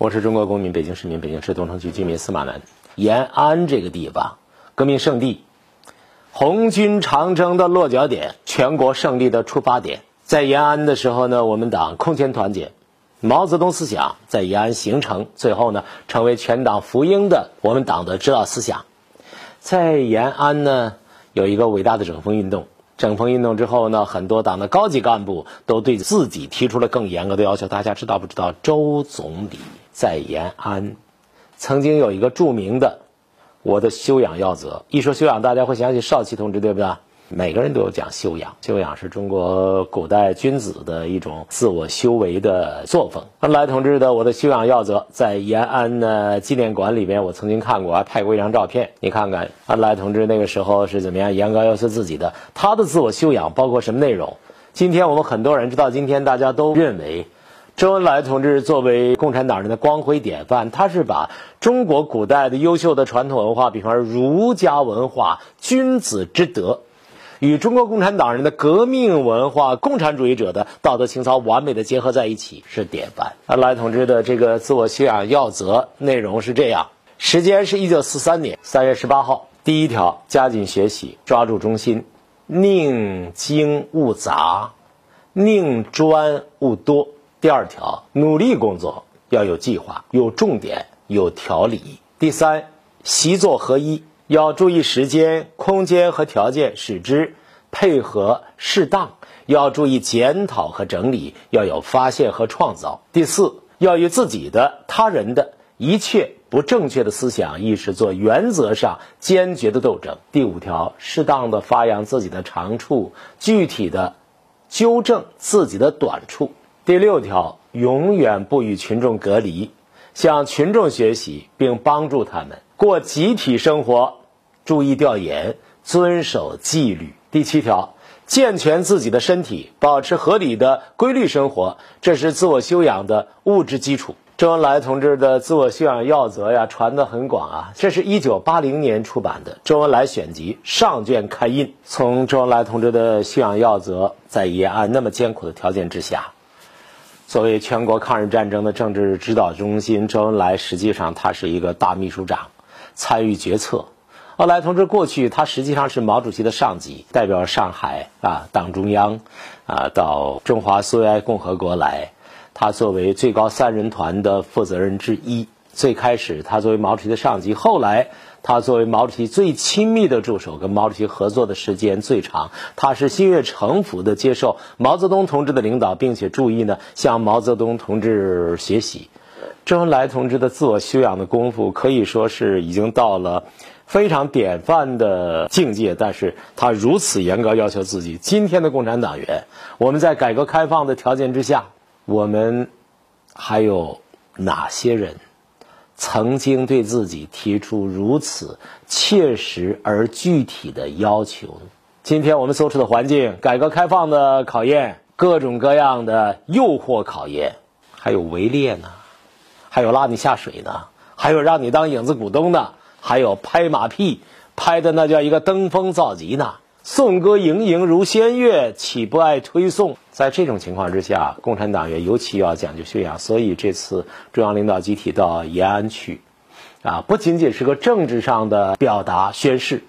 我是中国公民，北京市民，北京市东城区居民司马南。延安这个地方，革命圣地，红军长征的落脚点，全国胜利的出发点。在延安的时候呢，我们党空前团结，毛泽东思想在延安形成，最后呢，成为全党福音的我们党的指导思想。在延安呢，有一个伟大的整风运动。整风运动之后呢，很多党的高级干部都对自己提出了更严格的要求。大家知道不知道？周总理在延安曾经有一个著名的“我的修养要则”。一说修养，大家会想起少奇同志，对不对？每个人都有讲修养，修养是中国古代君子的一种自我修为的作风。恩来同志的《我的修养要则》在延安的纪念馆里面，我曾经看过，还拍过一张照片。你看看恩来同志那个时候是怎么样严格要求自己的，他的自我修养包括什么内容？今天我们很多人知道，今天大家都认为，周恩来同志作为共产党人的光辉典范，他是把中国古代的优秀的传统文化，比方说儒家文化、君子之德。与中国共产党人的革命文化、共产主义者的道德情操完美的结合在一起，是典范。恩来同志的这个自我修养要则内容是这样：时间是一九四三年三月十八号，第一条，加紧学习，抓住中心，宁精勿杂，宁专勿多。第二条，努力工作，要有计划、有重点、有条理。第三，习作合一。要注意时间、空间和条件，使之配合适当。要注意检讨和整理，要有发现和创造。第四，要与自己的、他人的一切不正确的思想意识做原则上坚决的斗争。第五条，适当的发扬自己的长处，具体的纠正自己的短处。第六条，永远不与群众隔离，向群众学习并帮助他们过集体生活。注意调研，遵守纪律。第七条，健全自己的身体，保持合理的规律生活，这是自我修养的物质基础。周恩来同志的自我修养要则呀，传得很广啊。这是一九八零年出版的《周恩来选集》上卷开印。从周恩来同志的修养要则，在延安那么艰苦的条件之下，作为全国抗日战争的政治指导中心，周恩来实际上他是一个大秘书长，参与决策。后来同志过去，他实际上是毛主席的上级，代表上海啊党中央，啊到中华苏维埃共和国来。他作为最高三人团的负责人之一，最开始他作为毛主席的上级，后来他作为毛主席最亲密的助手，跟毛主席合作的时间最长。他是心悦诚服的接受毛泽东同志的领导，并且注意呢向毛泽东同志学习。周恩来同志的自我修养的功夫，可以说是已经到了。非常典范的境界，但是他如此严格要求自己。今天的共产党员，我们在改革开放的条件之下，我们还有哪些人曾经对自己提出如此切实而具体的要求？今天我们所处的环境，改革开放的考验，各种各样的诱惑考验，还有围猎呢，还有拉你下水呢，还有让你当影子股东呢。还有拍马屁，拍的那叫一个登峰造极呢。颂歌盈盈如仙乐，岂不爱推送？在这种情况之下，共产党员尤其要讲究修养。所以这次中央领导集体到延安去，啊，不仅仅是个政治上的表达宣誓，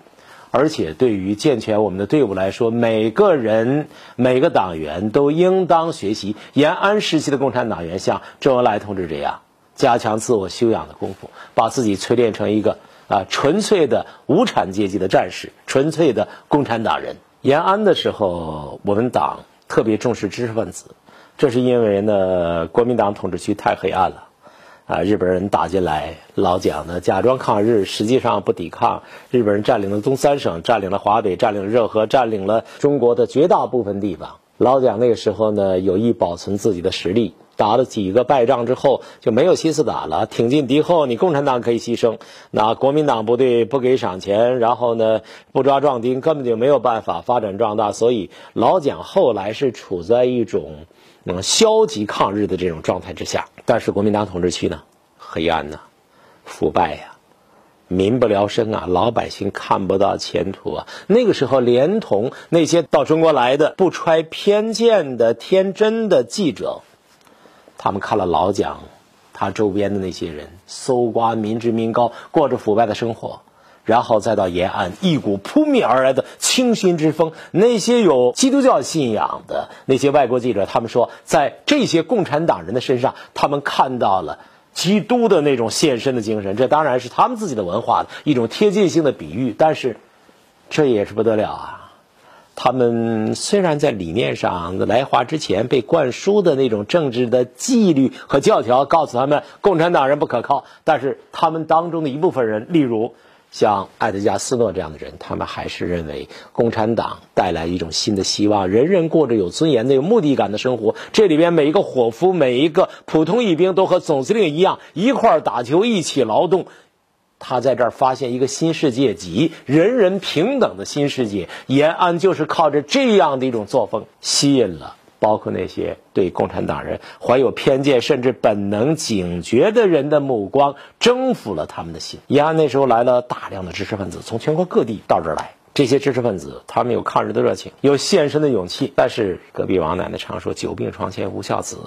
而且对于健全我们的队伍来说，每个人每个党员都应当学习延安时期的共产党员像周恩来同志这样，加强自我修养的功夫，把自己淬炼成一个。啊，纯粹的无产阶级的战士，纯粹的共产党人。延安的时候，我们党特别重视知识分子，这是因为呢，国民党统治区太黑暗了，啊，日本人打进来，老蒋呢假装抗日，实际上不抵抗，日本人占领了东三省，占领了华北，占领了热河，占领了中国的绝大部分地方。老蒋那个时候呢，有意保存自己的实力。打了几个败仗之后，就没有心思打了。挺进敌后，你共产党可以牺牲，那国民党部队不给赏钱，然后呢不抓壮丁，根本就没有办法发展壮大。所以老蒋后来是处在一种嗯消极抗日的这种状态之下。但是国民党统治区呢，黑暗呐，腐败呀，民不聊生啊，老百姓看不到前途啊。那个时候，连同那些到中国来的不揣偏见的天真的记者。他们看了老蒋，他周边的那些人搜刮民脂民膏，过着腐败的生活。然后再到延安，一股扑面而来的清新之风。那些有基督教信仰的那些外国记者，他们说，在这些共产党人的身上，他们看到了基督的那种献身的精神。这当然是他们自己的文化的一种贴近性的比喻，但是这也是不得了啊！他们虽然在理念上来华之前被灌输的那种政治的纪律和教条告诉他们共产党人不可靠，但是他们当中的一部分人，例如。像艾德加·斯诺这样的人，他们还是认为共产党带来一种新的希望，人人过着有尊严的、有目的感的生活。这里边每一个伙夫、每一个普通一兵都和总司令一样，一块打球，一起劳动。他在这儿发现一个新世界，即人人平等的新世界。延安就是靠着这样的一种作风，吸引了。包括那些对共产党人怀有偏见甚至本能警觉的人的目光，征服了他们的心。延安那时候来了大量的知识分子，从全国各地到这儿来。这些知识分子，他们有抗日的热情，有献身的勇气。但是隔壁王奶奶常说：“久病床前无孝子”，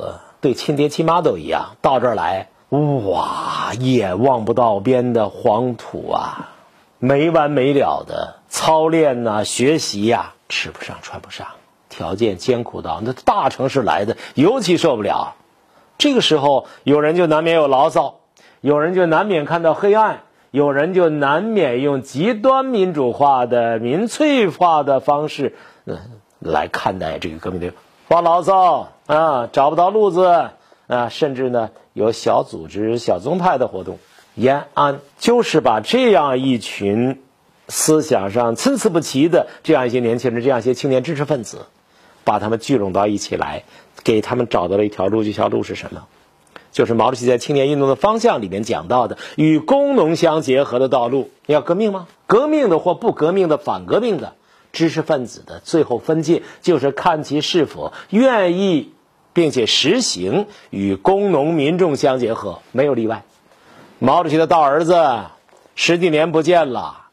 对亲爹亲妈都一样。到这儿来，哇，一眼望不到边的黄土啊，没完没了的操练呐，学习呀，吃不上穿不上。条件艰苦到那大城市来的尤其受不了，这个时候有人就难免有牢骚，有人就难免看到黑暗，有人就难免用极端民主化的民粹化的方式，嗯，来看待这个革命的发牢骚啊，找不到路子啊，甚至呢有小组织、小宗派的活动。延安就是把这样一群思想上参差不齐的这样一些年轻人，这样一些青年知识分子。把他们聚拢到一起来，给他们找到了一条路。这条路是什么？就是毛主席在青年运动的方向里面讲到的与工农相结合的道路。要革命吗？革命的或不革命的、反革命的知识分子的最后分界，就是看其是否愿意并且实行与工农民众相结合，没有例外。毛主席的大儿子十几年不见了，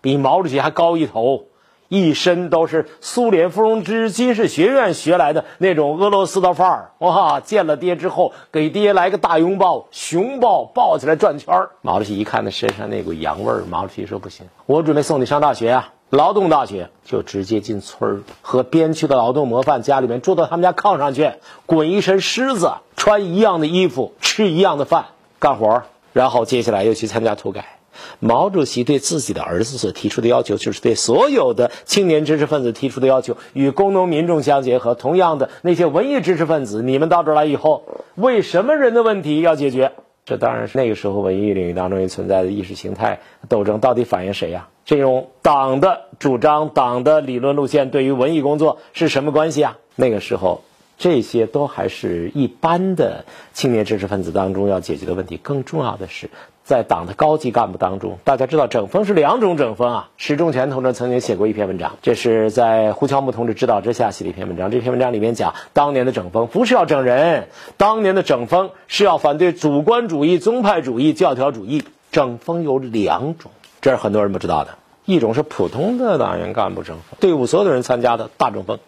比毛主席还高一头。一身都是苏联伏龙芝军事学院学来的那种俄罗斯的范儿，哇！见了爹之后，给爹来个大拥抱，熊抱抱起来转圈儿。毛主席一看他身上那股洋味儿，毛主席说：“不行，我准备送你上大学啊，劳动大学，就直接进村儿，和边区的劳动模范家里面住到他们家炕上去，滚一身虱子，穿一样的衣服，吃一样的饭，干活儿，然后接下来又去参加土改。”毛主席对自己的儿子所提出的要求，就是对所有的青年知识分子提出的要求，与工农民众相结合。同样的，那些文艺知识分子，你们到这儿来以后，为什么人的问题要解决？这当然是那个时候文艺领域当中也存在的意识形态斗争，到底反映谁呀？这种党的主张、党的理论路线对于文艺工作是什么关系啊？那个时候，这些都还是一般的青年知识分子当中要解决的问题。更重要的是。在党的高级干部当中，大家知道整风是两种整风啊。石仲全同志曾经写过一篇文章，这是在胡乔木同志指导之下写的一篇文章。这篇文章里面讲，当年的整风不是要整人，当年的整风是要反对主观主义、宗派主义、教条主义。整风有两种，这是很多人不知道的。一种是普通的党员干部整风，队伍所有的人参加的大整风；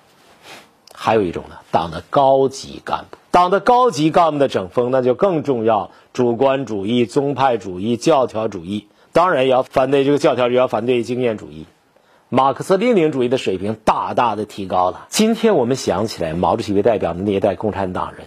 还有一种呢，党的高级干部。党的高级干部的整风，那就更重要。主观主义、宗派主义、教条主义，当然也要反对这个教条，也要反对经验主义。马克思列宁主义的水平大大的提高了。今天我们想起来，毛主席为代表的那一代共产党人，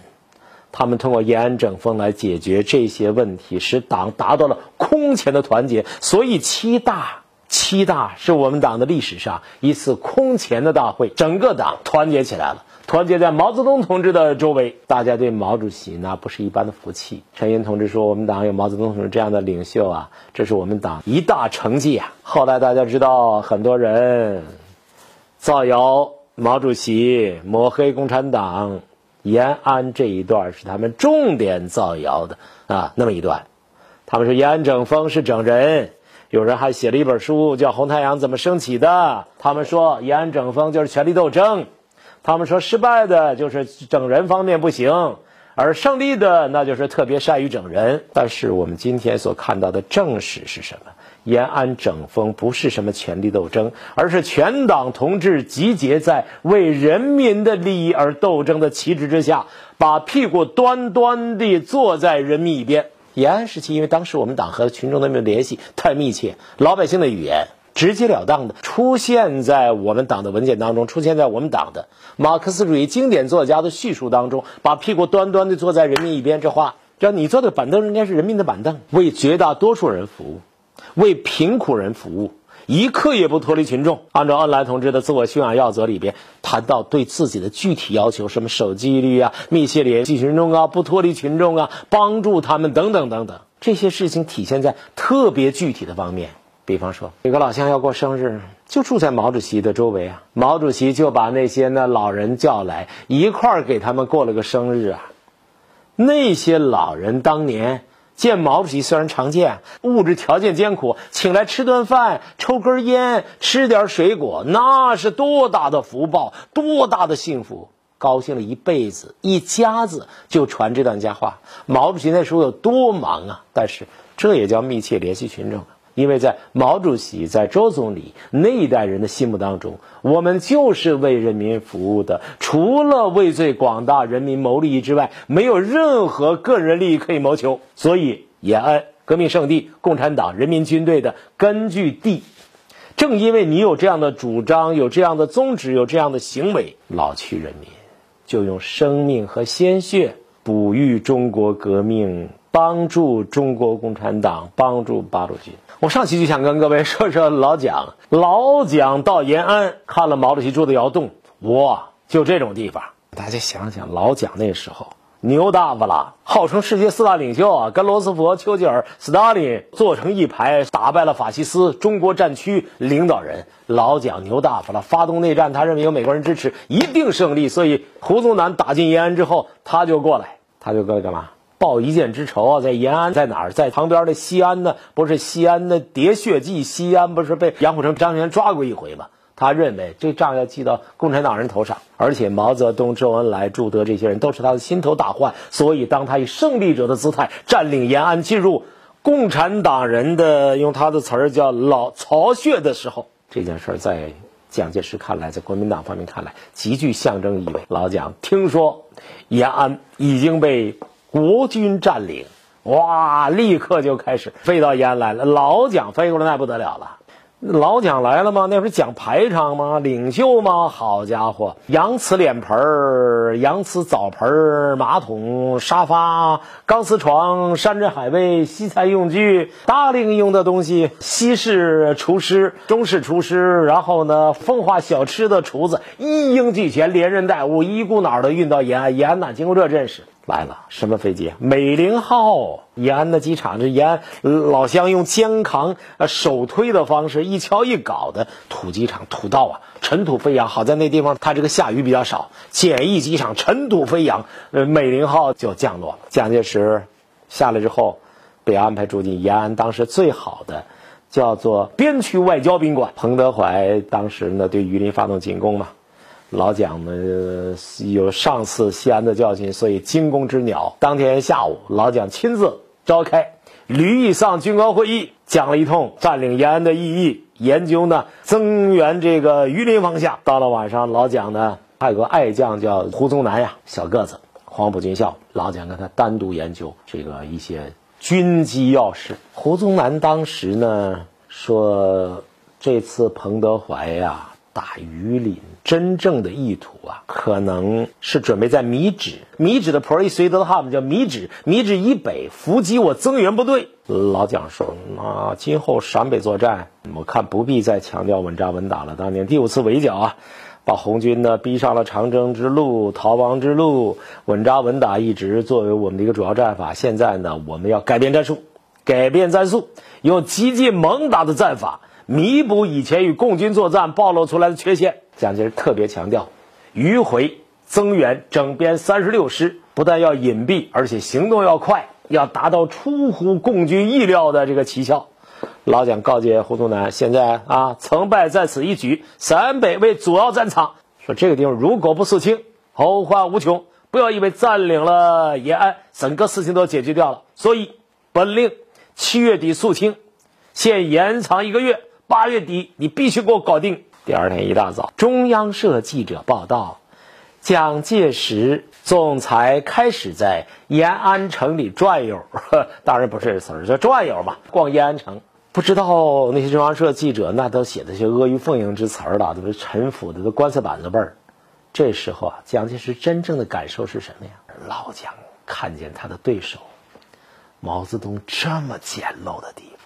他们通过延安整风来解决这些问题，使党达到了空前的团结。所以七大，七大是我们党的历史上一次空前的大会，整个党团结起来了。团结在毛泽东同志的周围，大家对毛主席那不是一般的服气。陈云同志说：“我们党有毛泽东同志这样的领袖啊，这是我们党一大成绩啊。”后来大家知道，很多人造谣毛主席，抹黑共产党。延安这一段是他们重点造谣的啊，那么一段，他们说延安整风是整人，有人还写了一本书叫《红太阳怎么升起的》，他们说延安整风就是权力斗争。他们说失败的就是整人方面不行，而胜利的那就是特别善于整人。但是我们今天所看到的正史是什么？延安整风不是什么权力斗争，而是全党同志集结在为人民的利益而斗争的旗帜之下，把屁股端端地坐在人民一边。延安时期，因为当时我们党和群众的联系太密切，老百姓的语言直截了当的出现在我们党的文件当中，出现在我们党的马克思主义经典作家的叙述当中，把屁股端端的坐在人民一边。这话，要你坐的板凳应该是人民的板凳，为绝大多数人服务。为贫苦人服务，一刻也不脱离群众。按照恩来同志的自我修养要则里边谈到对自己的具体要求，什么守纪律啊、密切联系群众啊、不脱离群众啊、帮助他们等等等等，这些事情体现在特别具体的方面。比方说，有个老乡要过生日，就住在毛主席的周围啊，毛主席就把那些呢老人叫来一块儿给他们过了个生日啊。那些老人当年。见毛主席虽然常见，物质条件艰苦，请来吃顿饭，抽根烟，吃点水果，那是多大的福报，多大的幸福，高兴了一辈子，一家子就传这段佳话。毛主席那时候有多忙啊！但是这也叫密切联系群众。因为在毛主席、在周总理那一代人的心目当中，我们就是为人民服务的，除了为最广大人民谋利益之外，没有任何个人利益可以谋求。所以，延安革命圣地、共产党人民军队的根据地，正因为你有这样的主张、有这样的宗旨、有这样的行为，老区人民就用生命和鲜血哺育中国革命，帮助中国共产党，帮助八路军。我上期就想跟各位说说老蒋。老蒋到延安看了毛主席住的窑洞，哇，就这种地方。大家想想，老蒋那时候牛大发了，号称世界四大领袖啊，跟罗斯福、丘吉尔、斯大林坐成一排，打败了法西斯，中国战区领导人。老蒋牛大发了，发动内战，他认为有美国人支持，一定胜利。所以胡宗南打进延安之后，他就过来，他就过来干嘛？报一箭之仇啊，在延安，在哪儿？在旁边的西安呢？不是西安的喋血记，西安不是被杨虎城、张学良抓过一回吗？他认为这账要记到共产党人头上，而且毛泽东、周恩来、朱德这些人都是他的心头大患。所以，当他以胜利者的姿态占领延安，进入共产党人的用他的词儿叫老巢穴的时候，这件事儿在蒋介石看来，在国民党方面看来，极具象征意味。老蒋听说延安已经被。国军占领，哇！立刻就开始飞到延安来了。老蒋飞过来那不得了了。老蒋来了吗？那不是讲排场吗？领袖吗？好家伙，洋瓷脸盆儿、洋瓷澡盆儿、马桶、沙发、钢丝床、山珍海味、西餐用具、大令用的东西，西式厨师、中式厨师，然后呢，奉化小吃的厨子一应俱全，连人带物一股脑的运到延安。延安哪经过这阵势？来了，什么飞机？美龄号。延安的机场，这延安老乡用肩扛、呃手推的方式，一敲一镐的土机场、土道啊，尘土飞扬。好在那地方它这个下雨比较少，简易机场尘土飞扬，呃，美龄号就降落了。蒋介石下来之后，被安排住进延安当时最好的，叫做边区外交宾馆。彭德怀当时呢对榆林发动进攻嘛。老蒋呢有上次西安的教训，所以惊弓之鸟。当天下午，老蒋亲自召开旅以上军官会议，讲了一通占领延安的意义，研究呢增援这个榆林方向。到了晚上，老蒋呢还有个爱将叫胡宗南呀，小个子，黄埔军校。老蒋跟他单独研究这个一些军机要事。胡宗南当时呢说，这次彭德怀呀。打榆林真正的意图啊，可能是准备在米脂，米脂的婆一随德的汉姆叫米脂，米脂以北伏击我增援部队。老蒋说，那今后陕北作战，我看不必再强调稳扎稳打了。当年第五次围剿啊，把红军呢逼上了长征之路、逃亡之路，稳扎稳打一直作为我们的一个主要战法。现在呢，我们要改变战术，改变战术，用激进猛打的战法。弥补以前与共军作战暴露出来的缺陷，蒋介石特别强调，迂回增援整编三十六师，不但要隐蔽，而且行动要快，要达到出乎共军意料的这个奇效。老蒋告诫胡宗南，现在啊，成败在此一举，陕北为主要战场，说这个地方如果不肃清，后患无穷。不要以为占领了延安，整个事情都解决掉了。所以，本令七月底肃清。先延长一个月，八月底你必须给我搞定。第二天一大早，中央社记者报道，蒋介石总裁开始在延安城里转悠，当然不是这词儿，叫转悠吧，逛延安城。不知道那些中央社记者那都写的些阿谀奉迎之词儿了，都是陈腐的，都棺材板子味儿。这时候啊，蒋介石真正的感受是什么呀？老蒋看见他的对手毛泽东这么简陋的地方，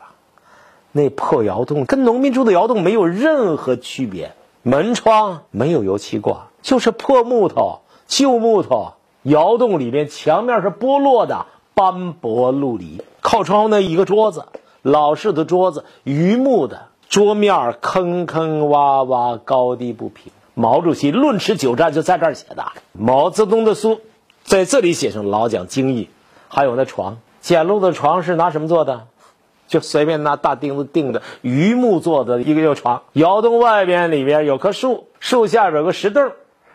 那破窑洞跟农民住的窑洞没有任何区别，门窗没有油漆挂，就是破木头、旧木头。窑洞里面墙面是剥落的，斑驳陆离。靠窗那一个桌子。老式的桌子，榆木的桌面坑坑洼洼，高低不平。毛主席论持久战就在这儿写的。毛泽东的书在这里写成老蒋精义。还有那床，简陋的床是拿什么做的？就随便拿大钉子钉的，榆木做的一个旧床。窑洞外边里边有棵树，树下边有个石凳。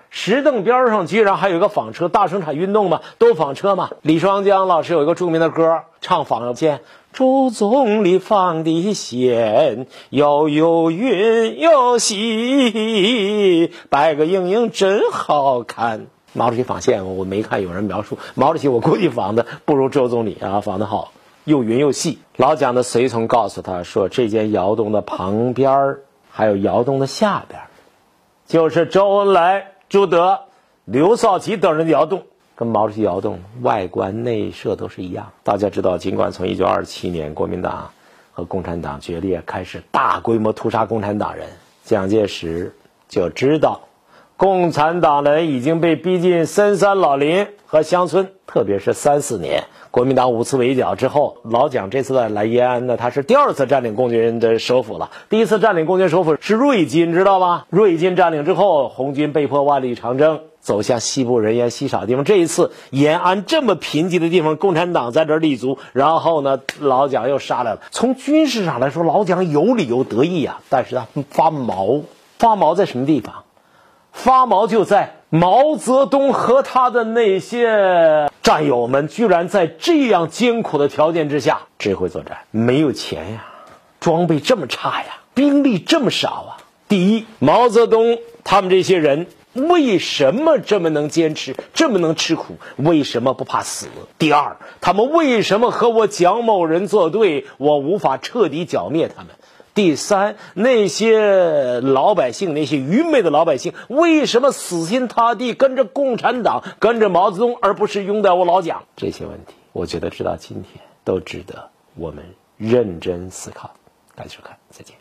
石凳边上居然还有个纺车，大生产运动嘛，都纺车嘛。李双江老师有一个著名的歌，唱纺线。竹丛里放的线，又有韵又细，白个莹莹真好看。毛主席纺线，我没看有人描述毛主席，我估计纺的不如周总理啊，纺的好，又匀又细。老蒋的随从告诉他说，这间窑洞的旁边还有窑洞的下边，就是周恩来。朱德、刘少奇等人的窑洞，跟毛主席窑洞外观内设都是一样。大家知道，尽管从一九二七年国民党和共产党决裂开始，大规模屠杀共产党人，蒋介石就知道，共产党人已经被逼进深山老林和乡村，特别是三四年。国民党五次围剿之后，老蒋这次来延安呢，他是第二次占领共军的首府了。第一次占领共军首府是瑞金，知道吗？瑞金占领之后，红军被迫万里长征，走向西部人烟稀少的地方。这一次延安这么贫瘠的地方，共产党在这立足，然后呢，老蒋又杀来了。从军事上来说，老蒋有理由得意啊，但是他发毛，发毛在什么地方？发毛就在毛泽东和他的那些战友们，居然在这样艰苦的条件之下指挥作战，没有钱呀，装备这么差呀，兵力这么少啊。第一，毛泽东他们这些人为什么这么能坚持，这么能吃苦，为什么不怕死？第二，他们为什么和我蒋某人作对，我无法彻底剿灭他们？第三，那些老百姓，那些愚昧的老百姓，为什么死心塌地跟着共产党，跟着毛泽东，而不是拥戴我老蒋？这些问题，我觉得直到今天都值得我们认真思考。感谢收看，再见。